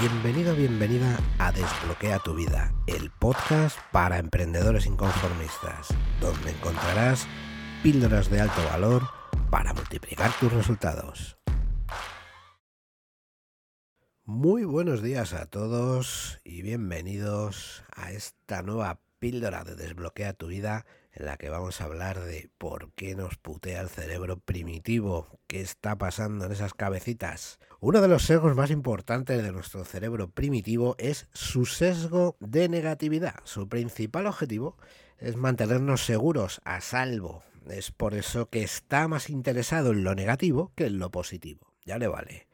Bienvenido, bienvenida a Desbloquea tu vida, el podcast para emprendedores inconformistas, donde encontrarás píldoras de alto valor para multiplicar tus resultados. Muy buenos días a todos y bienvenidos a esta nueva píldora de Desbloquea tu vida en la que vamos a hablar de por qué nos putea el cerebro primitivo, qué está pasando en esas cabecitas. Uno de los sesgos más importantes de nuestro cerebro primitivo es su sesgo de negatividad. Su principal objetivo es mantenernos seguros, a salvo. Es por eso que está más interesado en lo negativo que en lo positivo. Ya le vale.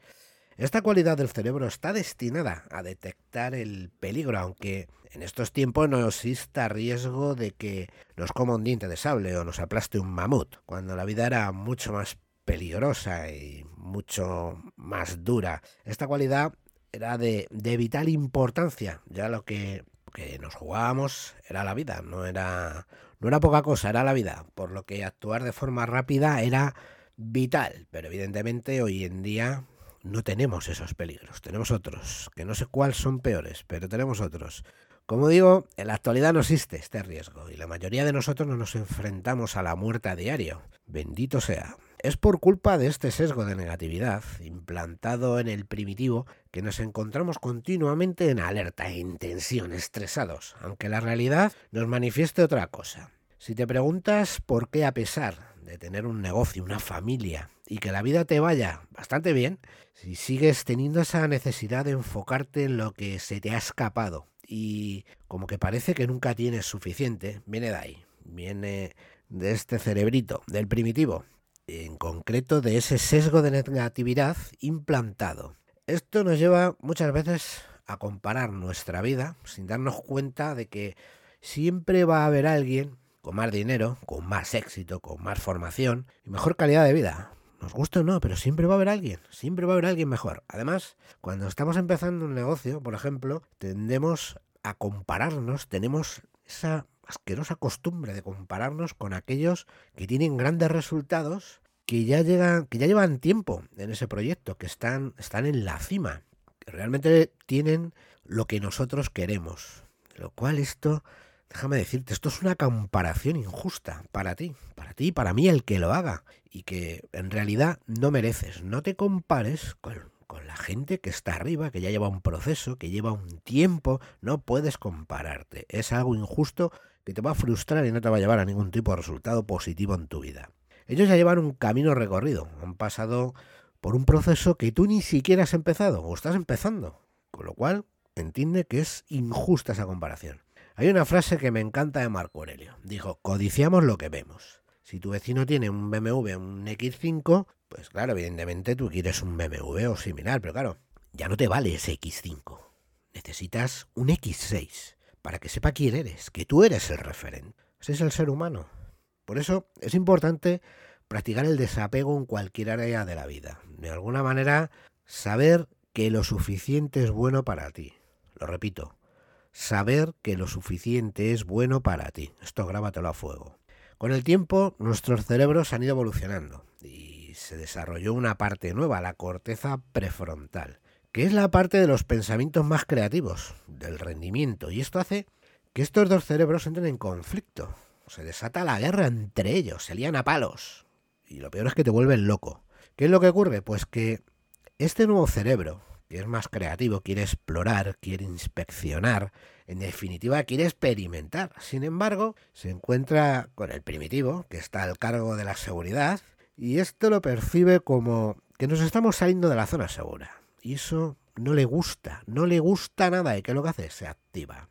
Esta cualidad del cerebro está destinada a detectar el peligro, aunque en estos tiempos no exista riesgo de que nos coma un diente de sable o nos aplaste un mamut, cuando la vida era mucho más peligrosa y mucho más dura. Esta cualidad era de, vital importancia, ya lo que, que nos jugábamos era la vida, no era, no era poca cosa, era la vida, por lo que actuar de forma rápida era vital, pero evidentemente hoy en día no tenemos esos peligros, tenemos otros, que no sé cuáles son peores, pero tenemos otros. Como digo, en la actualidad no existe este riesgo y la mayoría de nosotros no nos enfrentamos a la muerte a diario. Bendito sea. Es por culpa de este sesgo de negatividad implantado en el primitivo que nos encontramos continuamente en alerta, en tensión, estresados, aunque la realidad nos manifieste otra cosa. Si te preguntas por qué a pesar de tener un negocio, una familia y que la vida te vaya bastante bien, si sigues teniendo esa necesidad de enfocarte en lo que se te ha escapado y como que parece que nunca tienes suficiente, viene de ahí, viene de este cerebrito, del primitivo, en concreto de ese sesgo de negatividad implantado. Esto nos lleva muchas veces a comparar nuestra vida sin darnos cuenta de que siempre va a haber alguien con más dinero, con más éxito, con más formación y mejor calidad de vida. Nos gusta o no, pero siempre va a haber alguien, siempre va a haber alguien mejor. Además, cuando estamos empezando un negocio, por ejemplo, tendemos a compararnos, tenemos esa asquerosa costumbre de compararnos con aquellos que tienen grandes resultados, que ya llegan, que ya llevan tiempo en ese proyecto, que están, están en la cima, que realmente tienen lo que nosotros queremos. Lo cual esto déjame decirte, esto es una comparación injusta para ti, para ti y para mí el que lo haga, y que en realidad no mereces. No te compares con, la gente que está arriba, que ya lleva un proceso, que lleva un tiempo, no puedes compararte. Es algo injusto que te va a frustrar y no te va a llevar a ningún tipo de resultado positivo en tu vida. Ellos ya llevan un camino recorrido, han pasado por un proceso que tú ni siquiera has empezado o estás empezando, con lo cual entiende que es injusta esa comparación. Hay una frase que me encanta de Marco Aurelio. Dijo, codiciamos lo que vemos. Si tu vecino tiene un BMW, un X5, pues claro, evidentemente tú quieres un BMW o similar, pero claro, ya no te vale ese X5. Necesitas un X6 para que sepa quién eres, que tú eres el referente. Ese es el ser humano. Por eso es importante practicar el desapego en cualquier área de la vida. De alguna manera, saber que lo suficiente es bueno para ti. Lo repito, saber que lo suficiente es bueno para ti. Esto grábatelo a fuego. Con el tiempo, nuestros cerebros han ido evolucionando y se desarrolló una parte nueva, la corteza prefrontal, que es la parte de los pensamientos más creativos, del rendimiento, y esto hace que estos dos cerebros entren en conflicto. Se desata la guerra entre ellos, se lían a palos. Y lo peor es que te vuelven loco. ¿Qué es lo que ocurre? Pues que este nuevo cerebro, que es más creativo, quiere explorar, quiere inspeccionar, en definitiva quiere experimentar. Sin embargo, se encuentra con el primitivo, que está al cargo de la seguridad, y esto lo percibe como que nos estamos saliendo de la zona segura. Y eso no le gusta, no le gusta nada, y que lo que hace se activa.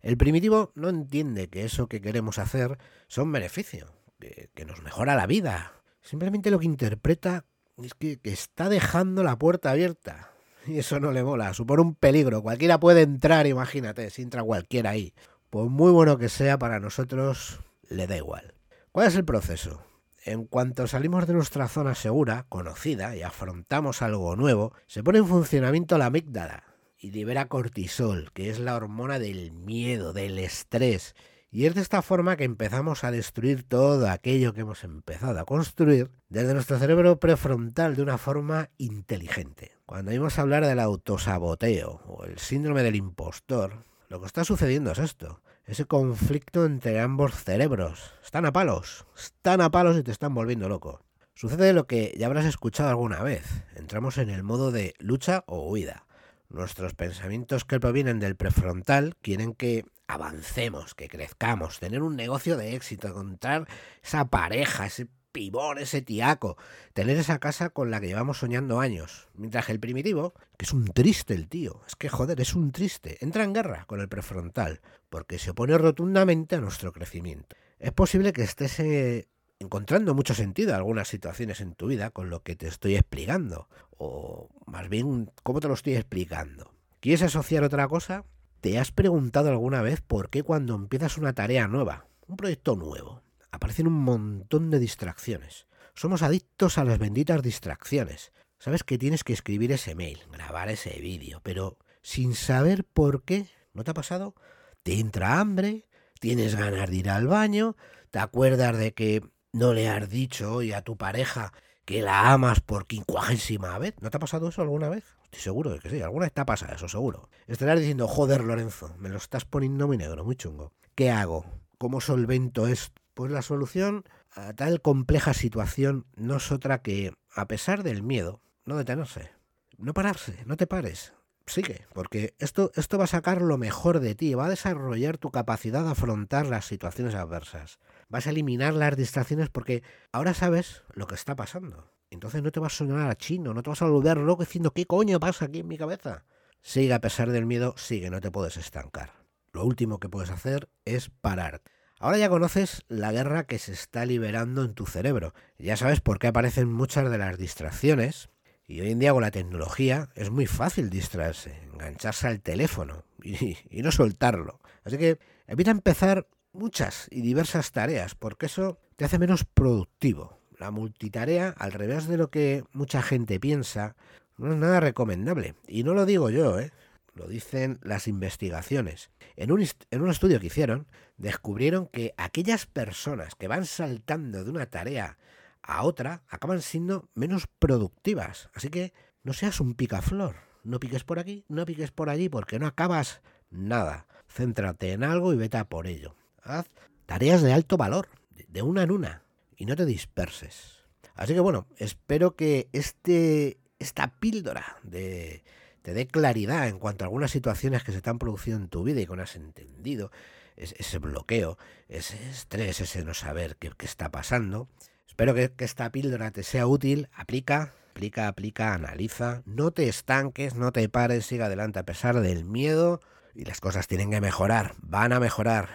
El primitivo no entiende que eso que queremos hacer son beneficio, que, que nos mejora la vida. Simplemente lo que interpreta es que, está dejando la puerta abierta. Y eso no le mola, supone un peligro. Cualquiera puede entrar, imagínate, si entra cualquiera ahí. Pues muy bueno que sea para nosotros, le da igual. ¿Cuál es el proceso? En cuanto salimos de nuestra zona segura, conocida, y afrontamos algo nuevo, se pone en funcionamiento la amígdala y libera cortisol, que es la hormona del miedo, del estrés. Y es de esta forma que empezamos a destruir todo aquello que hemos empezado a construir desde nuestro cerebro prefrontal de una forma inteligente. Cuando oímos hablar del autosaboteo o el síndrome del impostor, lo que está sucediendo es esto, ese conflicto entre ambos cerebros. Están a palos, están a palos y te están volviendo loco. Sucede lo que ya habrás escuchado alguna vez. Entramos en el modo de lucha o huida. Nuestros pensamientos que provienen del prefrontal quieren que avancemos, que crezcamos, tener un negocio de éxito, encontrar esa pareja, ese pibón, ese tiaco, tener esa casa con la que llevamos soñando años. Mientras que el primitivo, que es un triste el tío, es que joder, es un triste, entra en guerra con el prefrontal, porque se opone rotundamente a nuestro crecimiento. Es posible que estés eh, encontrando mucho sentido en algunas situaciones en tu vida con lo que te estoy explicando. O más bien, ¿cómo te lo estoy explicando? ¿Quieres asociar otra cosa? ¿Te has preguntado alguna vez por qué cuando empiezas una tarea nueva, un proyecto nuevo, aparecen un montón de distracciones? Somos adictos a las benditas distracciones. Sabes que tienes que escribir ese mail, grabar ese vídeo, pero sin saber por qué, ¿no te ha pasado? Te entra hambre, tienes ganas de ir al baño, te acuerdas de que no le has dicho hoy a tu pareja que la amas por quincuagésima vez. ¿No te ha pasado eso alguna vez? Estoy seguro de que sí, alguna ha pasado eso, seguro. Estarás diciendo, joder, Lorenzo, me lo estás poniendo muy negro, muy chungo. ¿Qué hago? ¿Cómo solvento esto? Pues la solución a tal compleja situación no es otra que, a pesar del miedo, no detenerse. No pararse, no te pares. Sigue, porque esto, esto va a sacar lo mejor de ti, va a desarrollar tu capacidad de afrontar las situaciones adversas vas a eliminar las distracciones porque ahora sabes lo que está pasando. Entonces no te vas a sonar a chino, no te vas a volver loco diciendo qué coño pasa aquí en mi cabeza. Sigue a pesar del miedo, sigue, no te puedes estancar. Lo último que puedes hacer es parar. Ahora ya conoces la guerra que se está liberando en tu cerebro. Ya sabes por qué aparecen muchas de las distracciones. Y hoy en día con la tecnología es muy fácil distraerse, engancharse al teléfono y, y no soltarlo. Así que evita empezar muchas y diversas tareas, porque eso te hace menos productivo. La multitarea, al revés de lo que mucha gente piensa, no es nada recomendable. Y no lo digo yo, ¿eh? lo dicen las investigaciones. En un, en un estudio que hicieron, descubrieron que aquellas personas que van saltando de una tarea a otra acaban siendo menos productivas. Así que no seas un picaflor. No piques por aquí, no piques por allí, porque no acabas nada. Céntrate en algo y vete a por ello. Haz tareas de alto valor, de una en una, y no te disperses. Así que bueno, espero que este, esta píldora de, te dé claridad en cuanto a algunas situaciones que se están produciendo en tu vida y que no has entendido, ese bloqueo, ese estrés, ese no saber qué, está pasando. Espero que, que, esta píldora te sea útil. Aplica, aplica, aplica, analiza. No te estanques, no te pares, siga adelante a pesar del miedo. Y las cosas tienen que mejorar, van a mejorar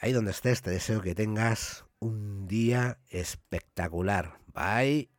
ahí donde estés, te deseo que tengas un día espectacular. Bye.